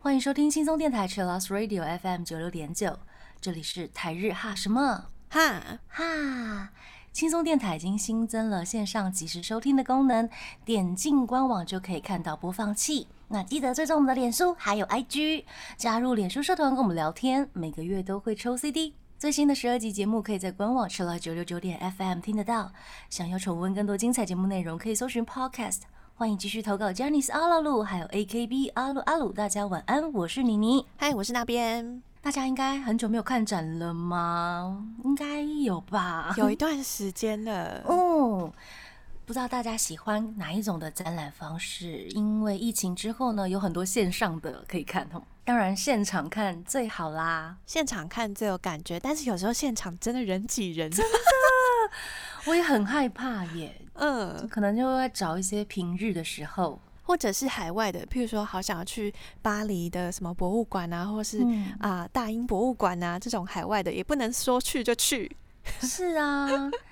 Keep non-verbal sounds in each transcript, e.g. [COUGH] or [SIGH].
欢迎收听轻松电台 c h i l l o s Radio FM 九六点九，这里是台日哈什么哈，哈。轻松电台已经新增了线上即时收听的功能，点进官网就可以看到播放器。那记得追踪我们的脸书还有 IG，加入脸书社团跟我们聊天，每个月都会抽 CD。最新的十二集节目可以在官网吃了九六九点 FM 听得到。想要重温更多精彩节目内容，可以搜寻 Podcast。欢迎继续投稿 j a n i c e 阿鲁鲁，还有 AKB 阿鲁阿鲁。大家晚安，我是妮妮。嗨，我是那边。大家应该很久没有看展了吗？应该有吧，有一段时间了。哦，不知道大家喜欢哪一种的展览方式？因为疫情之后呢，有很多线上的可以看哦。当然，现场看最好啦，现场看最有感觉。但是有时候现场真的人挤人，真的，[LAUGHS] 我也很害怕耶。嗯，可能就会找一些平日的时候。或者是海外的，譬如说，好想要去巴黎的什么博物馆啊，或是啊大英博物馆啊，这种海外的也不能说去就去。是啊，[LAUGHS]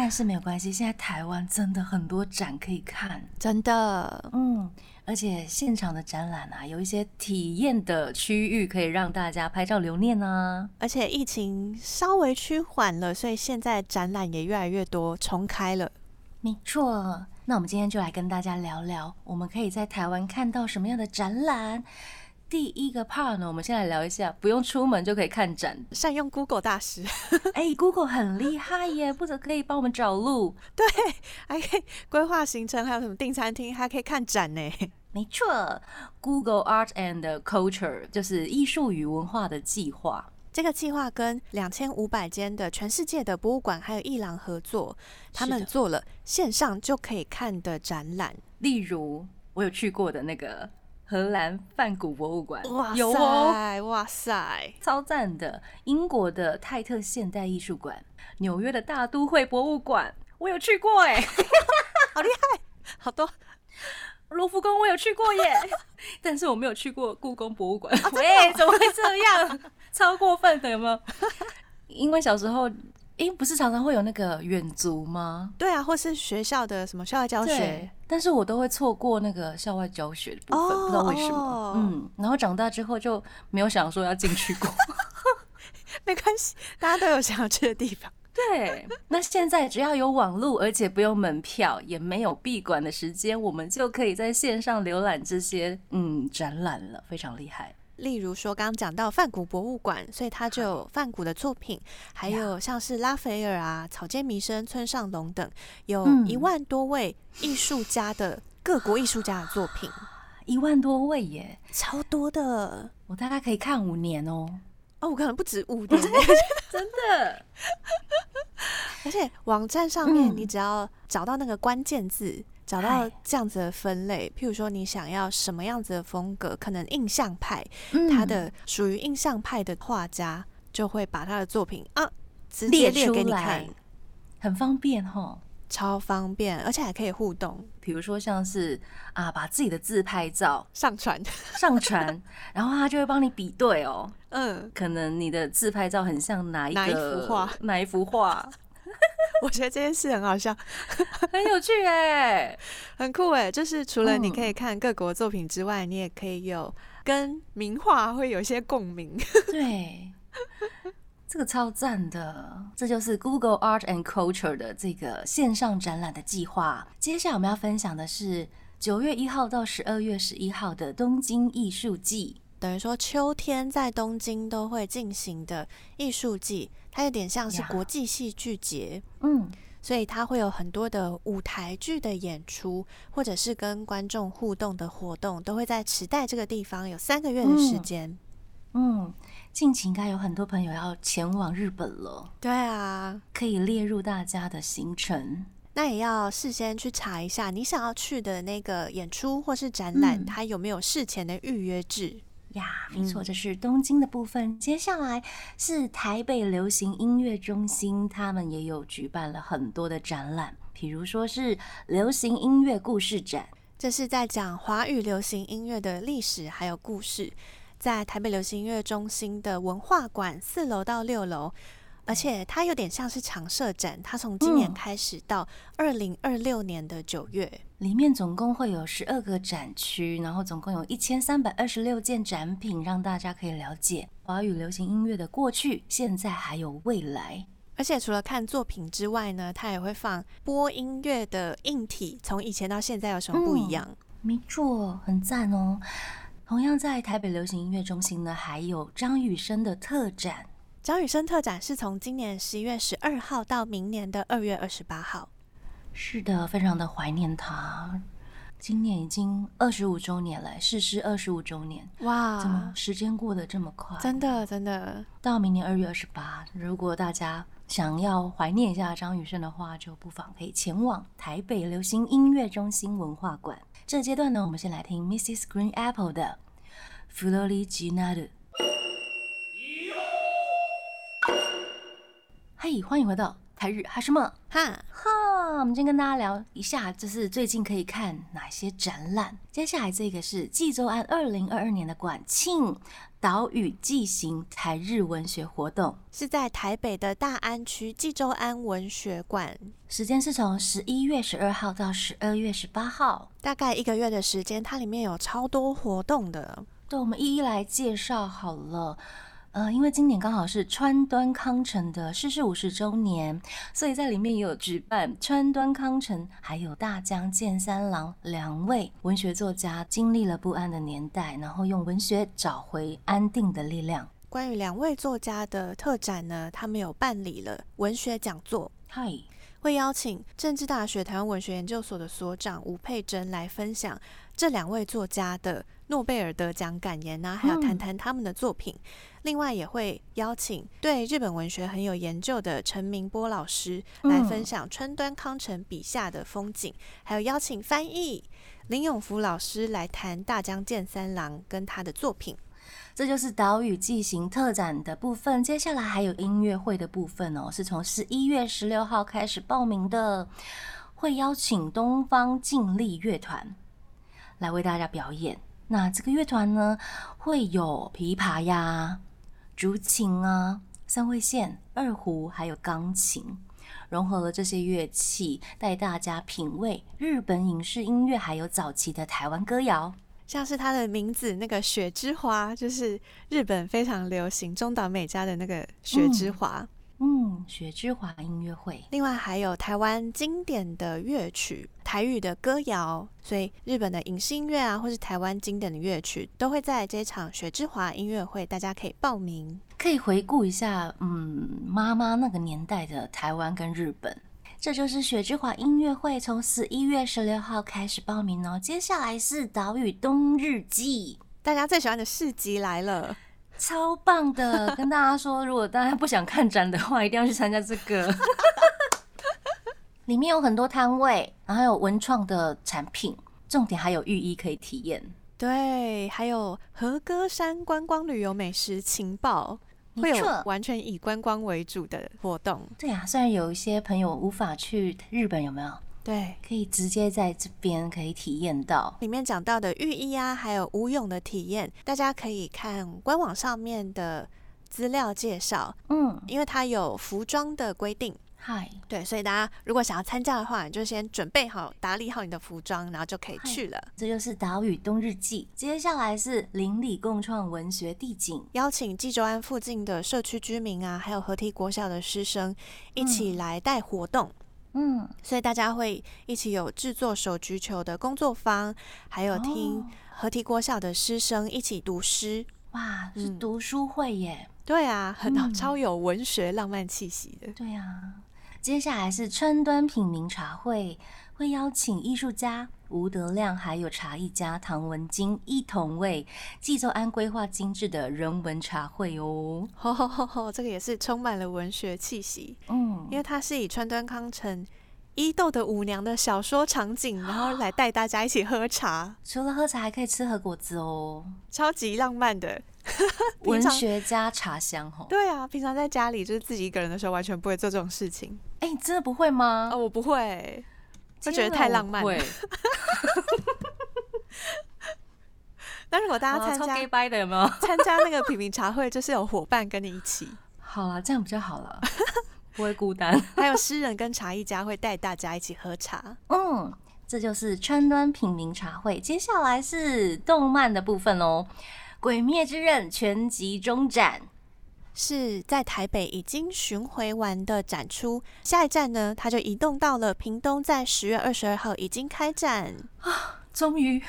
但是没有关系，现在台湾真的很多展可以看，真的，嗯，而且现场的展览啊，有一些体验的区域可以让大家拍照留念啊。而且疫情稍微趋缓了，所以现在展览也越来越多重开了。没错。那我们今天就来跟大家聊聊，我们可以在台湾看到什么样的展览。第一个 part 呢，我们先来聊一下，不用出门就可以看展，善用 Google 大师。[LAUGHS] 哎，Google 很厉害耶，不止可以帮我们找路，对，还可以规划行程，还有什么订餐厅，还可以看展呢。没错，Google Art and Culture 就是艺术与文化的计划。这个计划跟两千五百间的全世界的博物馆还有艺廊合作，他们做了线上就可以看的展览。例如，我有去过的那个荷兰梵谷博物馆，哇塞，哇塞，超赞的！英国的泰特现代艺术馆，纽约的大都会博物馆，我有去过哎，[LAUGHS] 好厉害，好多。罗浮宫我有去过耶，但是我没有去过故宫博物馆。喂，怎么会这样？[LAUGHS] 超过分的有没有？[LAUGHS] 因为小时候，因不是常常会有那个远足吗？对啊，或是学校的什么校外教学，但是我都会错过那个校外教学的部分，不知道为什么。嗯，然后长大之后就没有想说要进去过。[LAUGHS] 没关系，大家都有想要去的地方。[LAUGHS] 对，那现在只要有网络，而且不用门票，也没有闭馆的时间，我们就可以在线上浏览这些嗯展览了，非常厉害。例如说，刚刚讲到梵谷博物馆，所以它就有梵谷的作品，还有像是拉斐尔啊、草间弥生、村上隆等，有一万多位艺术家的各国艺术家的作品，一万多位耶，超多的，我大概可以看五年哦。哦，我可能不止五 [LAUGHS] 年，[LAUGHS] [LAUGHS] 真的。而且网站上面，你只要找到那个关键字，找到这样子的分类，譬如说你想要什么样子的风格，可能印象派，他的属于印象派的画家，就会把他的作品啊直接列给你看，很方便哈。超方便，而且还可以互动。比如说，像是啊，把自己的自拍照上传，上传，[LAUGHS] 然后他就会帮你比对哦。嗯，可能你的自拍照很像哪一哪一幅画，哪一幅画？[LAUGHS] [LAUGHS] 我觉得这件事很好笑，[LAUGHS] 很有趣哎，[LAUGHS] 很酷哎。就是除了你可以看各国作品之外，你也可以有跟名画会有一些共鸣。对。这个超赞的，这就是 Google Art and Culture 的这个线上展览的计划。接下来我们要分享的是九月一号到十二月十一号的东京艺术季，等于说秋天在东京都会进行的艺术季，它有点像是国际戏剧节，嗯，所以它会有很多的舞台剧的演出，或者是跟观众互动的活动，都会在池袋这个地方有三个月的时间，嗯。近期应该有很多朋友要前往日本了，对啊，可以列入大家的行程。那也要事先去查一下，你想要去的那个演出或是展览，它有没有事前的预约制呀？没错，这是东京的部分。接下来是台北流行音乐中心，他们也有举办了很多的展览，比如说是流行音乐故事展，这是在讲华语流行音乐的历史还有故事。在台北流行音乐中心的文化馆四楼到六楼，而且它有点像是常设展，它从今年开始到二零二六年的九月，里面总共会有十二个展区，然后总共有一千三百二十六件展品，让大家可以了解华语流行音乐的过去、现在还有未来。而且除了看作品之外呢，它也会放播音乐的硬体，从以前到现在有什么不一样？没错，很赞哦。同样在台北流行音乐中心呢，还有张雨生的特展。张雨生特展是从今年十一月十二号到明年的二月二十八号。是的，非常的怀念他。今年已经二十五周年了，逝世二十五周年。哇，怎么时间过得这么快？真的，真的。到明年二月二十八，如果大家想要怀念一下张雨生的话，就不妨可以前往台北流行音乐中心文化馆。这阶段呢，我们先来听 Mrs. Green Apple 的《弗洛嘿，欢迎回到台日哈什么哈哈！我们今天跟大家聊一下，就是最近可以看哪些展览。接下来这个是济州安二零二二年的馆庆岛屿纪行台日文学活动，是在台北的大安区济州安文学馆，时间是从十一月十二号到十二月十八号，大概一个月的时间。它里面有超多活动的，对，我们一一来介绍好了。呃，因为今年刚好是川端康成的逝世五十周年，所以在里面也有举办川端康成还有大江健三郎两位文学作家经历了不安的年代，然后用文学找回安定的力量。关于两位作家的特展呢，他们有办理了文学讲座，嗨，会邀请政治大学台湾文学研究所的所长吴佩珍来分享这两位作家的诺贝尔得奖感言啊，还有谈谈他们的作品。另外也会邀请对日本文学很有研究的陈明波老师来分享川端康成笔下的风景，还有邀请翻译林永福老师来谈大江健三郎跟他的作品。这就是岛屿纪行特展的部分。接下来还有音乐会的部分哦，是从十一月十六号开始报名的，会邀请东方静力乐团来为大家表演。那这个乐团呢，会有琵琶呀。竹琴啊，三味线、二胡，还有钢琴，融合了这些乐器，带大家品味日本影视音乐，还有早期的台湾歌谣。像是它的名字那个雪之花，就是日本非常流行中岛美嘉的那个雪之花。嗯，雪之华音乐会，另外还有台湾经典的乐曲、台语的歌谣，所以日本的影视音乐啊，或是台湾经典的乐曲，都会在这场雪之华音乐会，大家可以报名，可以回顾一下，嗯，妈妈那个年代的台湾跟日本。这就是雪之华音乐会，从十一月十六号开始报名哦。接下来是岛屿冬日祭，大家最喜欢的市集来了。超棒的，[LAUGHS] 跟大家说，如果大家不想看展的话，一定要去参加这个。[LAUGHS] 里面有很多摊位，然后有文创的产品，重点还有浴衣可以体验。对，还有和歌山观光旅游美食情报，会有完全以观光为主的活动。对啊，虽然有一些朋友无法去日本，有没有？对，可以直接在这边可以体验到里面讲到的浴衣啊，还有舞泳的体验，大家可以看官网上面的资料介绍。嗯，因为它有服装的规定。嗨，对，所以大家如果想要参加的话，你就先准备好、打理好你的服装，然后就可以去了。这就是岛屿冬日记。接下来是邻里共创文学地景，邀请济州安附近的社区居民啊，还有合体国小的师生一起来带活动。嗯，所以大家会一起有制作手菊球的工作坊，还有听合体国小的师生一起读诗，哇，是读书会耶！对啊，很超有文学浪漫气息的。对啊，接下来是春端品茗茶会，会邀请艺术家吴德亮，还有茶艺家唐文金一同为济州安规划精致的人文茶会哦。吼吼吼吼，这个也是充满了文学气息。嗯，因为它是以川端康成伊豆的舞娘的小说场景，然后来带大家一起喝茶。[GASPS] 除了喝茶，还可以吃核果子哦，超级浪漫的。[LAUGHS] 文学家茶香哦，对啊，平常在家里就是自己一个人的时候，完全不会做这种事情。哎，你真的不会吗？哦，我不会，就觉得太浪漫。[LAUGHS] 那如果大家参加的有没有？参加那个品茗茶会，就是有伙伴跟你一起，[LAUGHS] 好了，这样比较好了，[LAUGHS] 不会孤单。还有诗人跟茶艺家会带大家一起喝茶。嗯，这就是川端品茗茶会。接下来是动漫的部分喽，《鬼灭之刃》全集中展。是在台北已经巡回完的展出，下一站呢，它就移动到了屏东，在十月二十二号已经开展啊！终于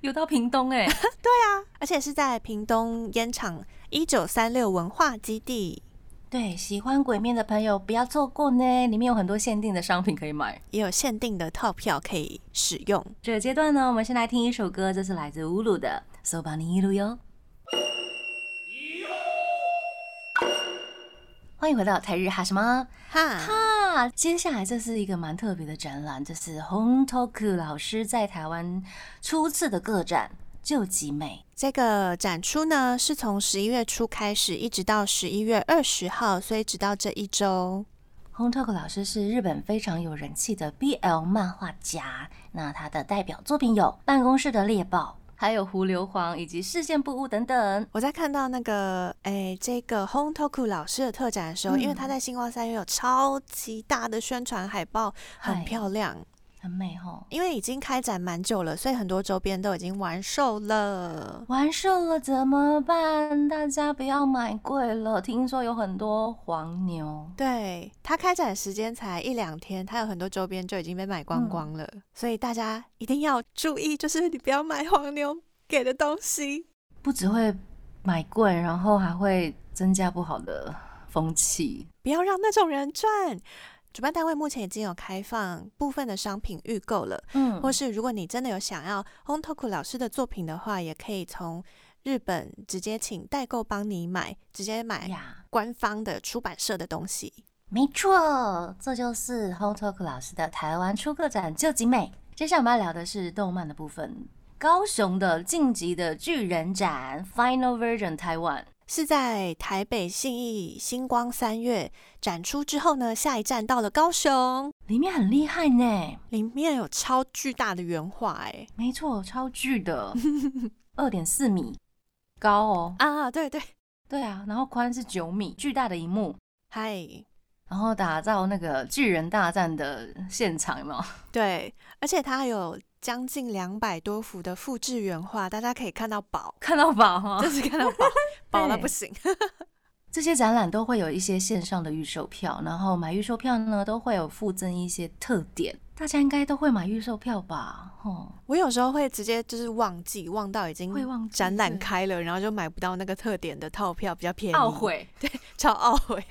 有到屏东哎，[LAUGHS] 对啊，而且是在屏东烟厂一九三六文化基地。对，喜欢鬼面的朋友不要错过呢，里面有很多限定的商品可以买，也有限定的套票可以使用。这个阶段呢，我们先来听一首歌，这是来自乌鲁的《So 把你一路哟》。欢迎回到台日哈什么哈哈，接下来这是一个蛮特别的展览，这是 Hon Toku 老师在台湾初次的个展《就极美》。这个展出呢是从十一月初开始，一直到十一月二十号，所以直到这一周。Hon Toku 老师是日本非常有人气的 BL 漫画家，那他的代表作品有《办公室的猎豹》。还有胡硫磺以及视线不污等等。我在看到那个哎，这个 Hon Toku 老师的特展的时候，因为他在星光三月有超级大的宣传海报，很漂亮。很美哦，因为已经开展蛮久了，所以很多周边都已经完售了。完售了怎么办？大家不要买贵了。听说有很多黄牛。对，它开展时间才一两天，它有很多周边就已经被买光光了。所以大家一定要注意，就是你不要买黄牛给的东西，不只会买贵，然后还会增加不好的风气。不要让那种人赚。主办单位目前已经有开放部分的商品预购了，嗯，或是如果你真的有想要 h o n t o k u 老师的作品的话，也可以从日本直接请代购帮你买，直接买官方的出版社的东西。没错，这就是 h o n t o k u 老师的台湾出客展就集美。接下来我们要聊的是动漫的部分，高雄的晋级的巨人展 Final Version Taiwan。是在台北信义星光三月展出之后呢，下一站到了高雄，里面很厉害呢，里面有超巨大的原画，哎，[LAUGHS] 没错，超巨的，二点四米高哦，啊，对对。对啊，然后宽是九米，巨大的一幕，嗨，然后打造那个巨人大战的现场嘛，[LAUGHS] 对，而且它还有。将近两百多幅的复制原画，大家可以看到宝，看到宝哈，就是看到宝，[LAUGHS] 宝了不行。[LAUGHS] 这些展览都会有一些线上的预售票，然后买预售票呢，都会有附赠一些特点。大家应该都会买预售票吧？哦，我有时候会直接就是忘记，忘到已经会忘展览开了，然后就买不到那个特点的套票，比较便宜，懊悔，[LAUGHS] 对，超懊悔。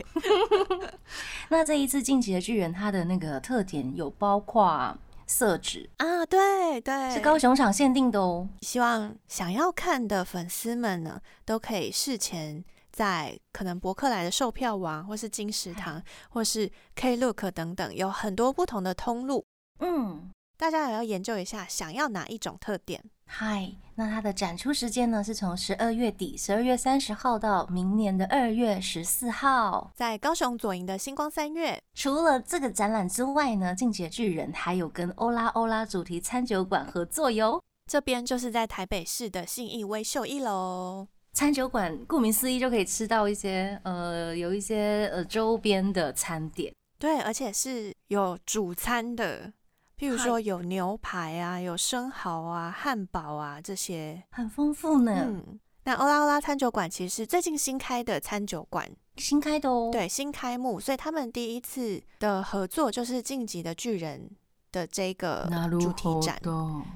[LAUGHS] 那这一次晋级的巨人，它的那个特点有包括。色纸啊，对对，是高雄场限定的哦。希望想要看的粉丝们呢，都可以事前在可能博客来的售票网，或是金石堂，或是 Klook 等等，有很多不同的通路。嗯。大家也要研究一下，想要哪一种特点？嗨，那它的展出时间呢？是从十二月底，十二月三十号到明年的二月十四号，在高雄左营的星光三月。除了这个展览之外呢，进阶巨人还有跟欧拉欧拉主题餐酒馆合作哟。这边就是在台北市的信义威秀一楼餐酒馆，顾名思义就可以吃到一些呃，有一些呃周边的餐点。对，而且是有主餐的。譬如说有牛排啊，有生蚝啊，汉堡啊，这些很丰富呢。嗯，那欧拉欧拉餐酒馆其实是最近新开的餐酒馆，新开的哦。对，新开幕，所以他们第一次的合作就是《晋级的巨人》的这个主题展。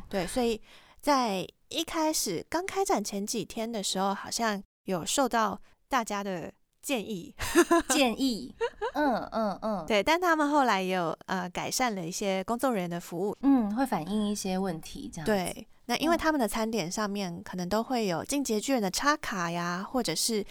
对，所以在一开始刚开展前几天的时候，好像有受到大家的。建议 [LAUGHS] 建议，嗯嗯嗯，对，但他们后来也有呃改善了一些工作人员的服务，嗯，会反映一些问题这样。对，那因为他们的餐点上面可能都会有进阶巨人的插卡呀，或者是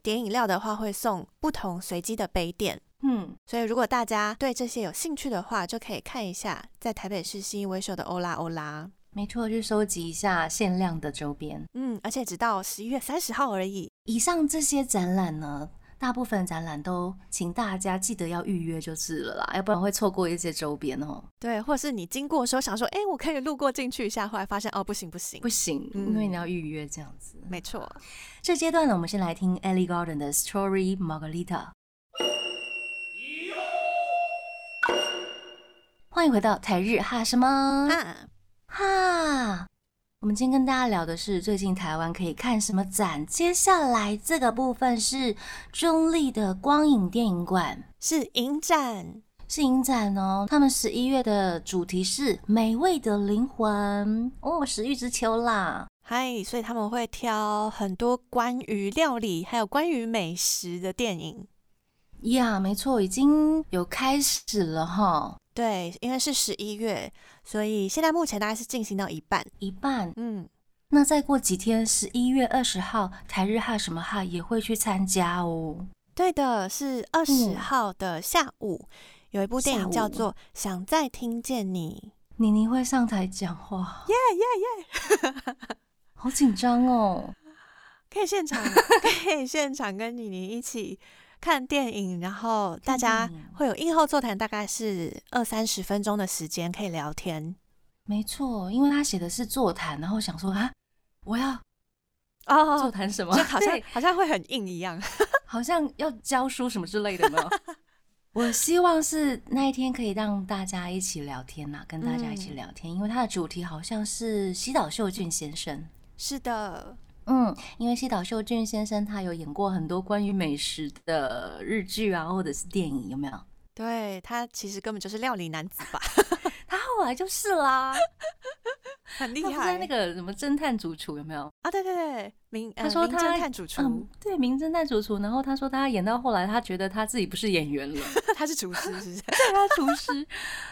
点饮料的话会送不同随机的杯垫，嗯，所以如果大家对这些有兴趣的话，就可以看一下在台北市新一威秀的欧拉欧拉。没错，去收集一下限量的周边，嗯，而且直到十一月三十号而已。以上这些展览呢？大部分展览都请大家记得要预约就是了啦，要不然会错过一些周边哦。对，或是你经过的时候想说，哎，我可以路过进去一下，后来发现哦，不行不行不行，因为你要预约这样子。没错，这阶段呢，我们先来听 Ellie Gordon 的 Story Margarita。欢迎回到台日哈什么哈。我们今天跟大家聊的是最近台湾可以看什么展。接下来这个部分是中立的光影电影馆，是影展，是影展哦。他们十一月的主题是美味的灵魂哦，食欲之秋啦。嗨，所以他们会挑很多关于料理还有关于美食的电影。呀，没错，已经有开始了哈。对，因为是十一月，所以现在目前大概是进行到一半，一半。嗯，那再过几天，十一月二十号，台日哈什么哈也会去参加哦。对的，是二十号的下午，有一部电影叫做《想再听见你》，妮妮会上台讲话，耶耶耶，好紧张哦，可以现场，[LAUGHS] 可以现场跟妮妮一起。看电影，然后大家会有映后座谈，大概是二三十分钟的时间可以聊天。没错，因为他写的是座谈，然后想说啊，我要哦座谈什么，[LAUGHS] 就好像好像会很硬一样，[LAUGHS] 好像要教书什么之类的呢。[LAUGHS] 我希望是那一天可以让大家一起聊天呐，跟大家一起聊天，因为它的主题好像是西岛秀俊先生。是的。嗯，因为西岛秀俊先生他有演过很多关于美食的日剧啊，或者是电影，有没有？对他其实根本就是料理男子吧，[LAUGHS] 他后来就是啦。很厉害，他在那个什么侦探主厨有没有啊？对对对，名他说他侦探主厨，对名侦探主厨。然后他说他演到后来，他觉得他自己不是演员了，[LAUGHS] 他是厨师，是不是？[LAUGHS] 对，他厨师，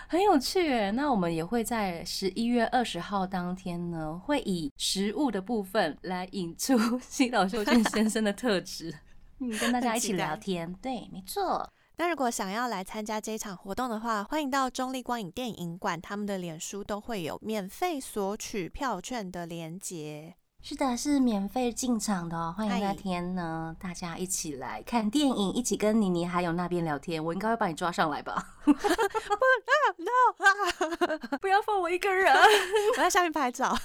很有趣。那我们也会在十一月二十号当天呢，会以食物的部分来引出 [LAUGHS] 西岛秀俊先生的特质，嗯，跟大家一起聊天。对，没错。那如果想要来参加这一场活动的话，欢迎到中立光影电影馆，他们的脸书都会有免费索取票券的链接。是的，是免费进场的哦，欢迎那天呢，大家一起来看电影，一起跟妮妮还有那边聊天。我应该会把你抓上来吧？[LAUGHS] 不，no，[LAUGHS] 不要放我一个人，[LAUGHS] 我在下面拍照。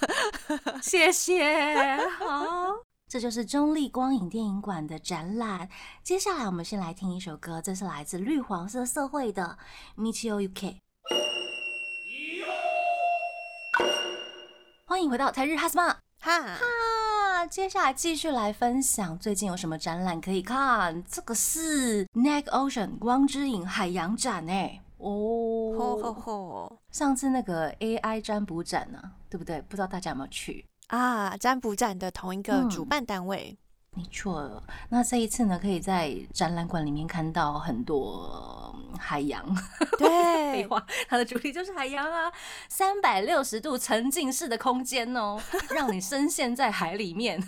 谢谢，好。这就是中立光影电影馆的展览。接下来，我们先来听一首歌，这是来自绿黄色社会的《Michio UK》。欢迎回到台日哈斯曼哈哈。接下来继续来分享最近有什么展览可以看。这个是 Neck Ocean 光之影海洋展哎哦，上次那个 AI 占卜展呢，对不对？不知道大家有没有去？啊，占卜展的同一个主办单位，没错。那这一次呢，可以在展览馆里面看到很多海洋。[LAUGHS] 对，废话，它的主题就是海洋啊，三百六十度沉浸式的空间哦，让你深陷在海里面，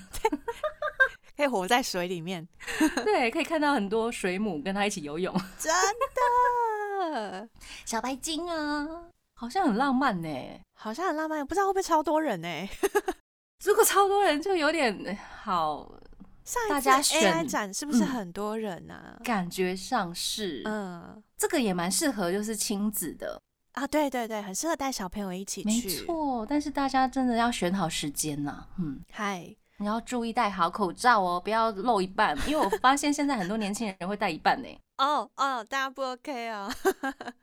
[LAUGHS] 可以活在水里面。对，可以看到很多水母跟它一起游泳。真的，[LAUGHS] 小白鲸啊，好像很浪漫呢，好像很浪漫，不知道会不会超多人呢？如果超多人就有点好，上大家 AI 展是不是很多人呢？感觉上是，嗯，这个也蛮适合就是亲子的啊，对对对，很适合带小朋友一起去，没错。但是大家真的要选好时间呐，嗯，嗨。你要注意戴好口罩哦，不要露一半，因为我发现现在很多年轻人会戴一半呢。哦哦，大家不 OK 哦，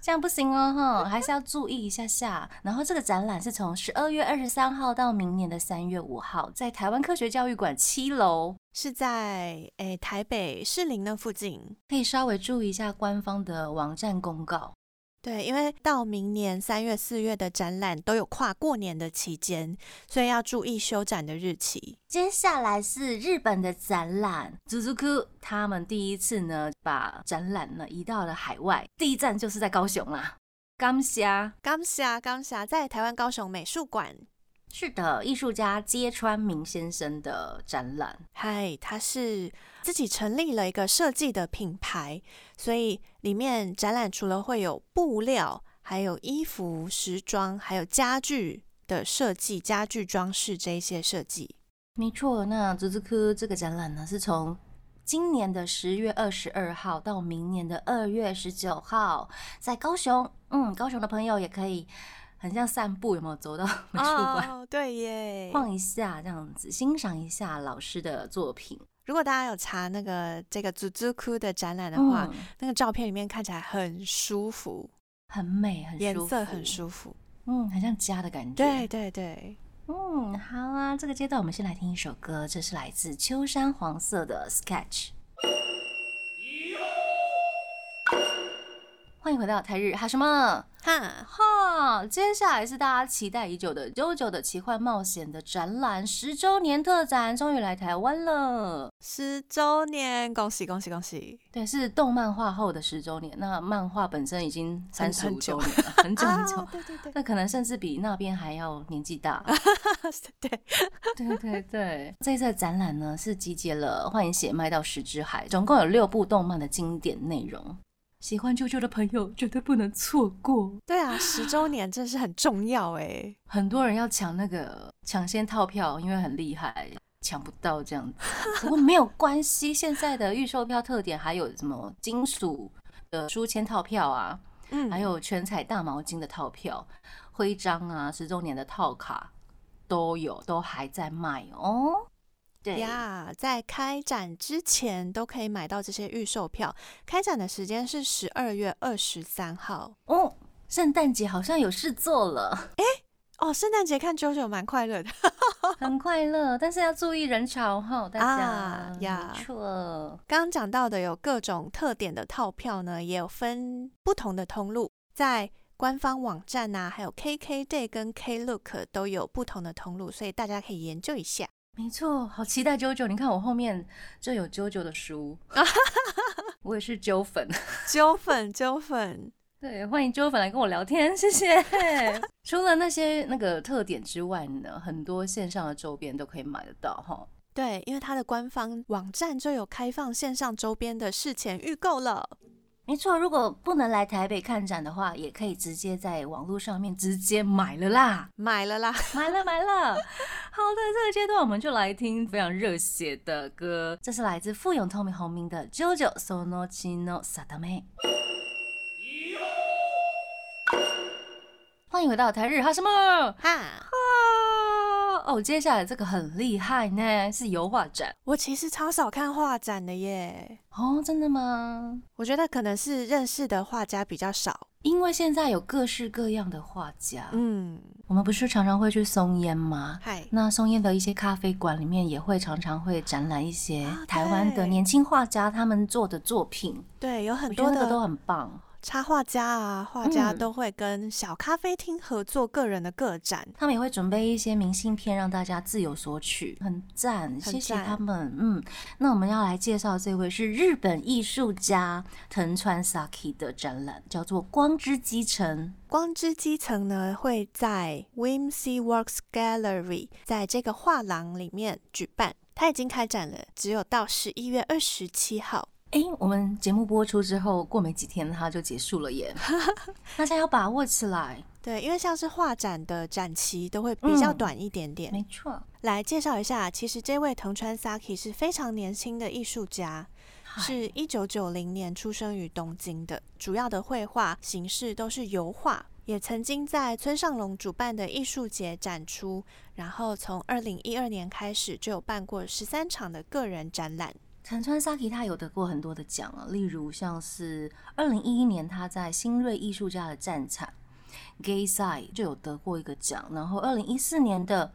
这样不行哦，哈，还是要注意一下下。然后这个展览是从十二月二十三号到明年的三月五号，在台湾科学教育馆七楼，是在诶台北士林那附近，可以稍微注意一下官方的网站公告。对，因为到明年三月、四月的展览都有跨过年的期间，所以要注意休展的日期。接下来是日本的展览，足足库他们第一次呢把展览呢移到了海外，第一站就是在高雄啦。刚霞，刚霞，刚霞，在台湾高雄美术馆。是的，艺术家揭川明先生的展览。嗨，他是自己成立了一个设计的品牌，所以里面展览除了会有布料，还有衣服、时装，还有家具的设计、家具装饰这一些设计。没错，那竹子科这个展览呢，是从。今年的十月二十二号到明年的二月十九号，在高雄。嗯，高雄的朋友也可以很像散步，有没有走到美术馆？[LAUGHS] 哦，对耶，晃一下，这样子欣赏一下老师的作品。如果大家有查那个这个祖祖库的展览的话，那个照片里面看起来很舒服，很美，很颜色很舒服，嗯，很像家的感觉。对对对，嗯，好啊。这个阶段我们先来听一首歌，这是来自秋山黄色的 Sketch。欢迎回到台日哈什么哈哈，接下来是大家期待已久的《JoJo 的奇幻冒险》的展览十周年特展，终于来台湾了。十周年，恭喜恭喜恭喜！对，是动漫画后的十周年。那漫画本身已经三十五周年了，很 [LAUGHS] 久很久。对对对，那可能甚至比那边还要年纪大。[LAUGHS] 对对对对，这次的展览呢是集结了《幻影血脉》到《石之海》，总共有六部动漫的经典内容。喜欢啾啾的朋友绝对不能错过。对啊，十周年真是很重要哎，很多人要抢那个抢先套票，因为很厉害，抢不到这样子。不过没有关系，现在的预售票特点还有什么金属的书签套票啊，嗯，还有全彩大毛巾的套票、徽章啊、十周年的套卡都有，都还在卖哦。对呀，在开展之前都可以买到这些预售票。开展的时间是十二月二十三号哦。圣诞节好像有事做了，哎，哦，圣诞节看 JoJo 蛮快乐的，[LAUGHS] 很快乐，但是要注意人潮哈，大家呀。没错，刚刚讲到的有各种特点的套票呢，也有分不同的通路，在官方网站呐，还有 KKday 跟 Klook 都有不同的通路，所以大家可以研究一下。没错，好期待啾啾！你看我后面就有啾啾的书，我也是啾粉，[LAUGHS] 啾粉，啾粉。对，欢迎啾粉来跟我聊天，谢谢。[LAUGHS] 除了那些那个特点之外呢，很多线上的周边都可以买得到哈。对，因为它的官方网站就有开放线上周边的事前预购了。没错，如果不能来台北看展的话，也可以直接在网络上面直接买了啦，买了啦，买了买了。好的，这个阶段我们就来听非常热血的歌，这是来自富永透明红明的《JoJo Sono Chino Sadame》。欢迎回到台日哈什么哈。哦，接下来这个很厉害呢，是油画展。我其实超少看画展的耶。哦，真的吗？我觉得可能是认识的画家比较少，因为现在有各式各样的画家。嗯，我们不是常常会去松烟吗？嗨，那松烟的一些咖啡馆里面也会常常会展览一些台湾的年轻画家他们做的作品。对，有很多的都很棒。插画家啊，画家都会跟小咖啡厅合作个人的个展，他们也会准备一些明信片让大家自由索取，很赞，谢谢他们。嗯，那我们要来介绍这位是日本艺术家藤川 Saki 的展览，叫做《光之基层》。光之基层呢会在 Whimsy Works Gallery 在这个画廊里面举办，它已经开展了，只有到十一月二十七号。哎，我们节目播出之后，过没几天它就结束了耶，[LAUGHS] 大家要把握起来。对，因为像是画展的展期都会比较短一点点。没错，来介绍一下，其实这位藤川 Saki 是非常年轻的艺术家，是一九九零年出生于东京的，主要的绘画形式都是油画，也曾经在村上隆主办的艺术节展出，然后从二零一二年开始就有办过十三场的个人展览。藤川 Saki 他有得过很多的奖啊，例如像是二零一一年他在新锐艺术家的战场 Gay Side 就有得过一个奖，然后二零一四年的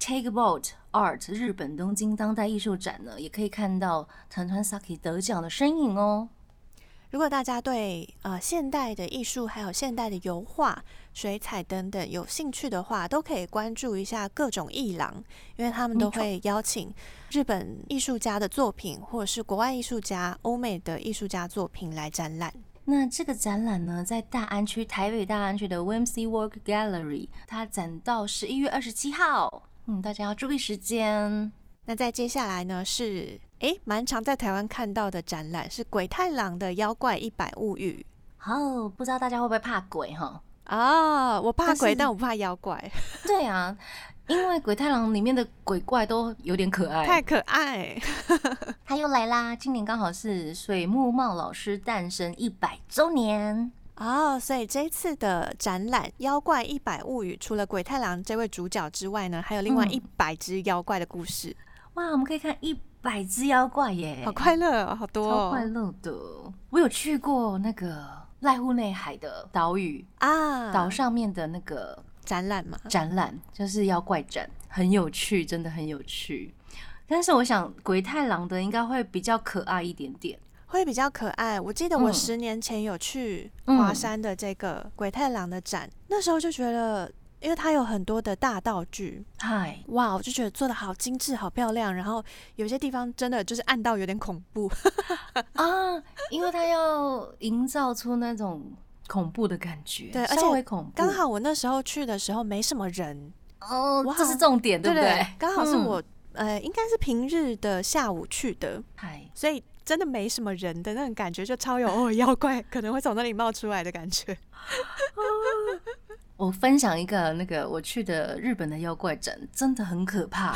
Take Boat Art 日本东京当代艺术展呢，也可以看到藤川 Saki 得奖的身影哦。如果大家对呃现代的艺术还有现代的油画、水彩等等有兴趣的话，都可以关注一下各种艺廊，因为他们都会邀请日本艺术家的作品，或者是国外艺术家、欧美的艺术家作品来展览。那这个展览呢，在大安区台北大安区的 Whimsy Work Gallery，它展到十一月二十七号，嗯，大家要注意时间。那在接下来呢是。哎，蛮常在台湾看到的展览是鬼太郎的《妖怪一百物语》。哦，不知道大家会不会怕鬼哈？啊，我怕鬼，但我不怕妖怪。[LAUGHS] 对啊，因为鬼太郎里面的鬼怪都有点可爱，太可爱。[LAUGHS] 他又来啦！今年刚好是水木茂老师诞生一百周年哦，所以这一次的展览《妖怪一百物语》，除了鬼太郎这位主角之外呢，还有另外一百只妖怪的故事。哇，我们可以看一百只妖怪耶，好快乐，好多，超快乐的。我有去过那个濑户内海的岛屿啊，岛上面的那个展览嘛，展览就是妖怪展，很有趣，真的很有趣。但是我想鬼太郎的应该会比较可爱一点点，会比较可爱。我记得我十年前有去华山的这个鬼太郎的展，那时候就觉得，因为它有很多的大道具，嗨，哇，我就觉得做的好精致、好漂亮。然后有些地方真的就是暗到有点恐怖 [LAUGHS] 啊，因为它要营造出那种恐怖的感觉，对，而且恐怖。刚好我那时候去的时候没什么人哦，这是重点，对不对？刚好是我。呃，应该是平日的下午去的，嗨所以真的没什么人的那种感觉，就超有哦，妖怪可能会从那里冒出来的感觉。[LAUGHS] 我分享一个那个我去的日本的妖怪展，真的很可怕。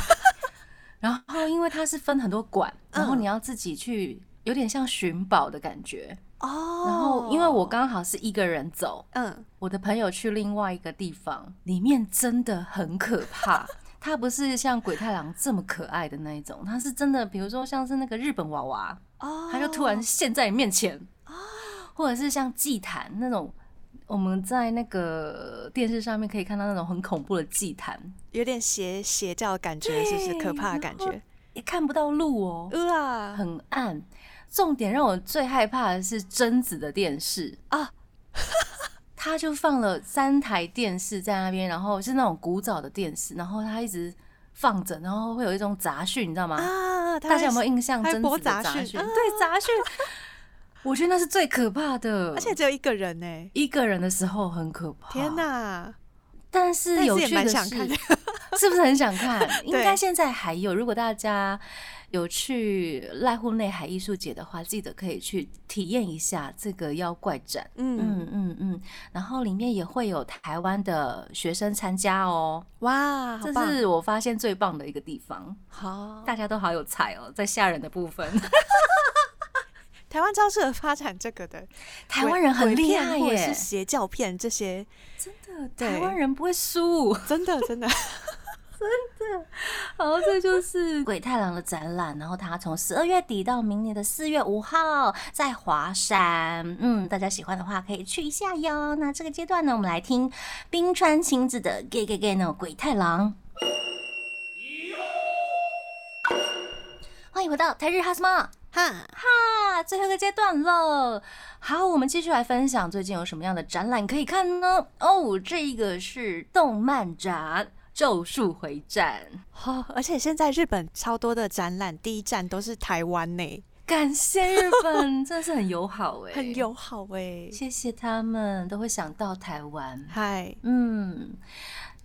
[LAUGHS] 然后因为它是分很多馆，然后你要自己去，有点像寻宝的感觉哦。然后因为我刚好是一个人走，嗯，我的朋友去另外一个地方，里面真的很可怕。[LAUGHS] 它不是像鬼太郎这么可爱的那一种，它是真的，比如说像是那个日本娃娃，哦，它就突然现在你面前，哦，或者是像祭坛那种，我们在那个电视上面可以看到那种很恐怖的祭坛，有点邪邪教的感觉，是不是可怕的感觉？也看不到路哦，啊，很暗。重点让我最害怕的是贞子的电视啊。[LAUGHS] 他就放了三台电视在那边，然后是那种古早的电视，然后他一直放着，然后会有一种杂讯，你知道吗？啊，大家有没有印象？真的杂讯，对杂讯，我觉得那是最可怕的，而且只有一个人呢，一个人的时候很可怕。天哪！但是有趣的是，是不是很想看？[LAUGHS] 应该现在还有。如果大家有去濑户内海艺术节的话，记得可以去体验一下这个妖怪展。嗯嗯嗯嗯，然后里面也会有台湾的学生参加哦。哇，这是我发现最棒的一个地方。好，大家都好有才哦，在吓人的部分。[LAUGHS] 台湾超适合发展这个的，台湾人很厉害耶，是邪教片这些，真的，台湾人不会输，真的，真的，[LAUGHS] 真的。好，这就是 [LAUGHS] 鬼太郎的展览，然后他从十二月底到明年的四月五号在华山，嗯，大家喜欢的话可以去一下哟。那这个阶段呢，我们来听冰川晴子的《Gay Gay Gay》呢，鬼太郎。欢迎回到台日哈什么？哈哈，最后一个阶段了。好，我们继续来分享最近有什么样的展览可以看呢？哦，这个是动漫展《咒术回战》。好，而且现在日本超多的展览，第一站都是台湾呢。感谢日本，真的是很友好哎，[LAUGHS] 很友好哎，谢谢他们都会想到台湾。嗨，嗯。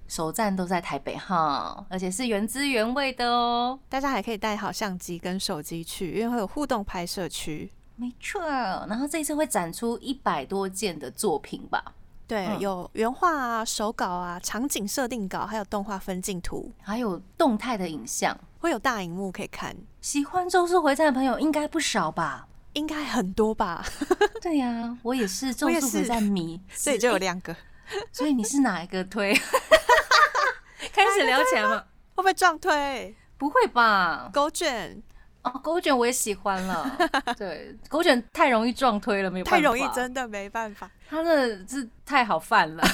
首站都在台北哈，而且是原汁原味的哦。大家还可以带好相机跟手机去，因为会有互动拍摄区。没错，然后这一次会展出一百多件的作品吧？对，有原画啊、手稿啊、场景设定稿，还有动画分镜图，还有动态的影像，会有大荧幕可以看。喜欢《咒术回战》的朋友应该不少吧？应该很多吧？[LAUGHS] 对呀，我也是《咒术回战》迷，所以就有两个。所以你是哪一个推？开始聊起来吗？会不会撞推？不会吧？狗卷哦，狗卷我也喜欢了。[LAUGHS] 对，狗卷太容易撞推了，没有太容易，真的没办法。他的是太好犯了。[LAUGHS]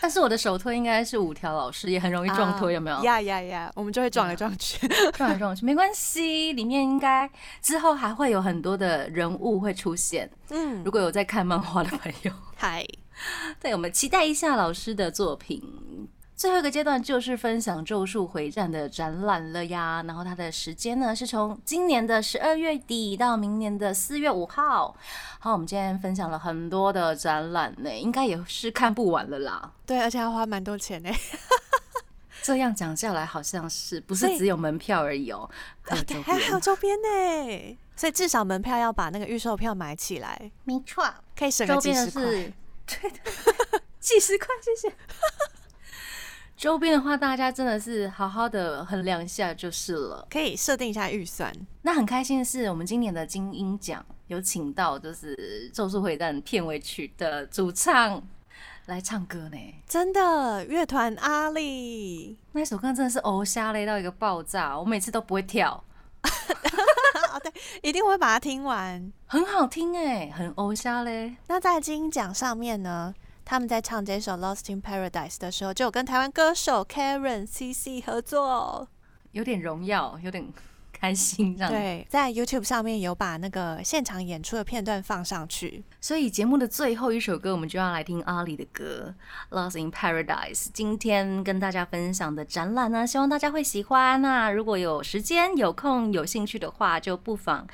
但是我的手推应该是五条老师，也很容易撞推，有没有？呀呀呀！我们就会撞来撞去，[LAUGHS] 撞来撞去，没关系。里面应该之后还会有很多的人物会出现。嗯，如果有在看漫画的朋友，嗨。[LAUGHS] 对，我们期待一下老师的作品。最后一个阶段就是分享《咒术回战》的展览了呀。然后它的时间呢是从今年的十二月底到明年的四月五号。好，我们今天分享了很多的展览呢，应该也是看不完了啦。对，而且要花蛮多钱呢。这样讲下来，好像是不是只有门票而已哦？对，还有周边呢。所以至少门票要把那个预售票买起来。没错，可以省个几十块。对的，几十块，谢谢。周边的话，大家真的是好好的衡量一下就是了。可以设定一下预算。那很开心的是，我们今年的金鹰奖有请到就是《咒术回战》片尾曲的主唱来唱歌呢。真的，乐团阿力那首歌真的是偶瞎嘞到一个爆炸，我每次都不会跳。[LAUGHS] 哦，对，一定会把它听完，很好听哎，很偶像嘞。那在金鹰奖上面呢？他们在唱这首《Lost in Paradise》的时候，就有跟台湾歌手 Karen CC 合作，有点荣耀，有点开心这样。对，在 YouTube 上面有把那个现场演出的片段放上去。所以节目的最后一首歌，我们就要来听阿里的歌《Lost in Paradise》。今天跟大家分享的展览呢，希望大家会喜欢。那如果有时间、有空、有兴趣的话，就不妨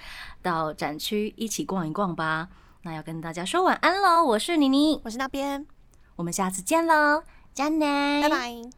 到展区一起逛一逛吧。那要跟大家说晚安喽！我是妮妮，我是那边，我们下次见喽，加奈，拜拜。